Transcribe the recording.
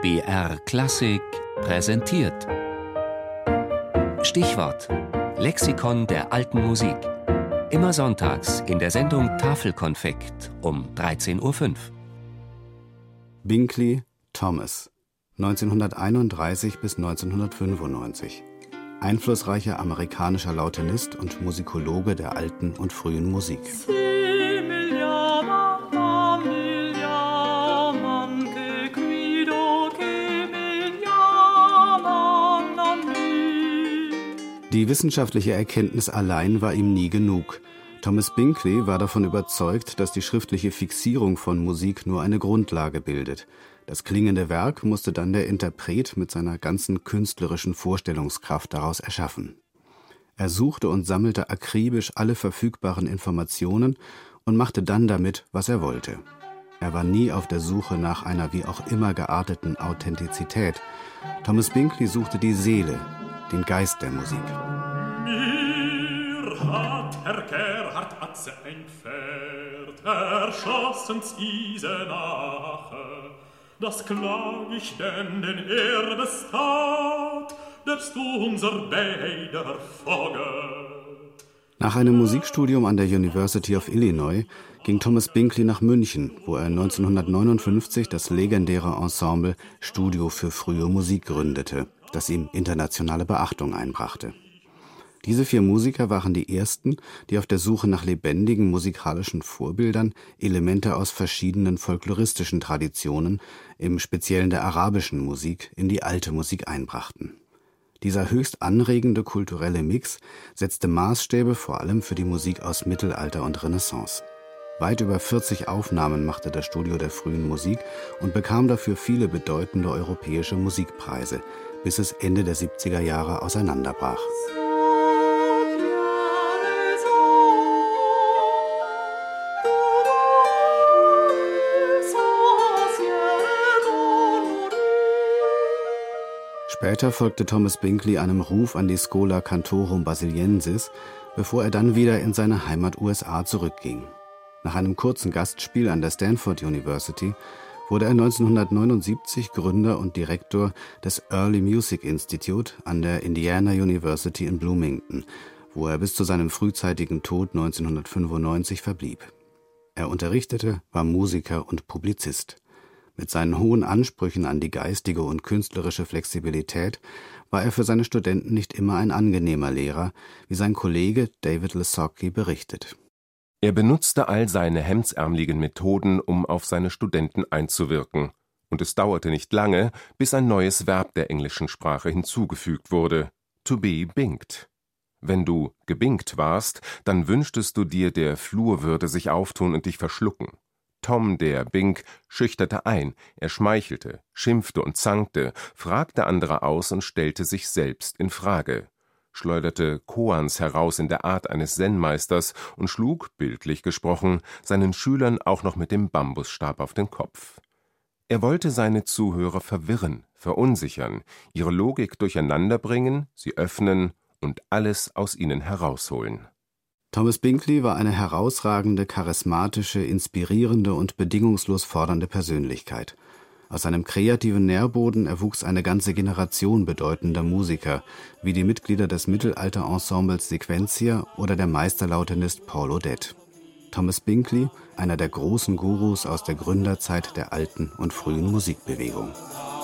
BR Klassik präsentiert. Stichwort: Lexikon der alten Musik. Immer sonntags in der Sendung Tafelkonfekt um 13.05 Uhr. Binkley, Thomas. 1931 bis 1995. Einflussreicher amerikanischer Lautenist und Musikologe der alten und frühen Musik. Die wissenschaftliche Erkenntnis allein war ihm nie genug. Thomas Binkley war davon überzeugt, dass die schriftliche Fixierung von Musik nur eine Grundlage bildet. Das klingende Werk musste dann der Interpret mit seiner ganzen künstlerischen Vorstellungskraft daraus erschaffen. Er suchte und sammelte akribisch alle verfügbaren Informationen und machte dann damit, was er wollte. Er war nie auf der Suche nach einer wie auch immer gearteten Authentizität. Thomas Binkley suchte die Seele, den Geist der Musik. Mir hat Herr Gerhard Atze ein Pferd erschossen's Isenache. Das klag ich denn, den er das tat, darfst du unser beider Vogel. Nach einem Musikstudium an der University of Illinois ging Thomas Binkley nach München, wo er 1959 das legendäre Ensemble Studio für frühe Musik gründete das ihm internationale Beachtung einbrachte. Diese vier Musiker waren die ersten, die auf der Suche nach lebendigen musikalischen Vorbildern Elemente aus verschiedenen folkloristischen Traditionen, im Speziellen der arabischen Musik, in die alte Musik einbrachten. Dieser höchst anregende kulturelle Mix setzte Maßstäbe vor allem für die Musik aus Mittelalter und Renaissance. Weit über 40 Aufnahmen machte das Studio der frühen Musik und bekam dafür viele bedeutende europäische Musikpreise, bis es Ende der 70er Jahre auseinanderbrach. Später folgte Thomas Binkley einem Ruf an die Schola Cantorum Basiliensis, bevor er dann wieder in seine Heimat USA zurückging. Nach einem kurzen Gastspiel an der Stanford University wurde er 1979 Gründer und Direktor des Early Music Institute an der Indiana University in Bloomington, wo er bis zu seinem frühzeitigen Tod 1995 verblieb. Er unterrichtete, war Musiker und Publizist. Mit seinen hohen Ansprüchen an die geistige und künstlerische Flexibilität war er für seine Studenten nicht immer ein angenehmer Lehrer, wie sein Kollege David Lesocki berichtet er benutzte all seine hemdsärmeligen Methoden, um auf seine Studenten einzuwirken, und es dauerte nicht lange, bis ein neues Verb der englischen Sprache hinzugefügt wurde: to be binked. Wenn du gebinkt warst, dann wünschtest du dir, der Flur würde sich auftun und dich verschlucken. Tom, der Bink, schüchterte ein, er schmeichelte, schimpfte und zankte, fragte andere aus und stellte sich selbst in Frage schleuderte Koans heraus in der Art eines Zen-Meisters und schlug, bildlich gesprochen, seinen Schülern auch noch mit dem Bambusstab auf den Kopf. Er wollte seine Zuhörer verwirren, verunsichern, ihre Logik durcheinanderbringen, sie öffnen und alles aus ihnen herausholen. Thomas Binkley war eine herausragende, charismatische, inspirierende und bedingungslos fordernde Persönlichkeit – aus seinem kreativen Nährboden erwuchs eine ganze Generation bedeutender Musiker, wie die Mitglieder des Mittelalter-Ensembles Sequentia oder der Meisterlautenist Paul Odette. Thomas Binkley, einer der großen Gurus aus der Gründerzeit der alten und frühen Musikbewegung. Musik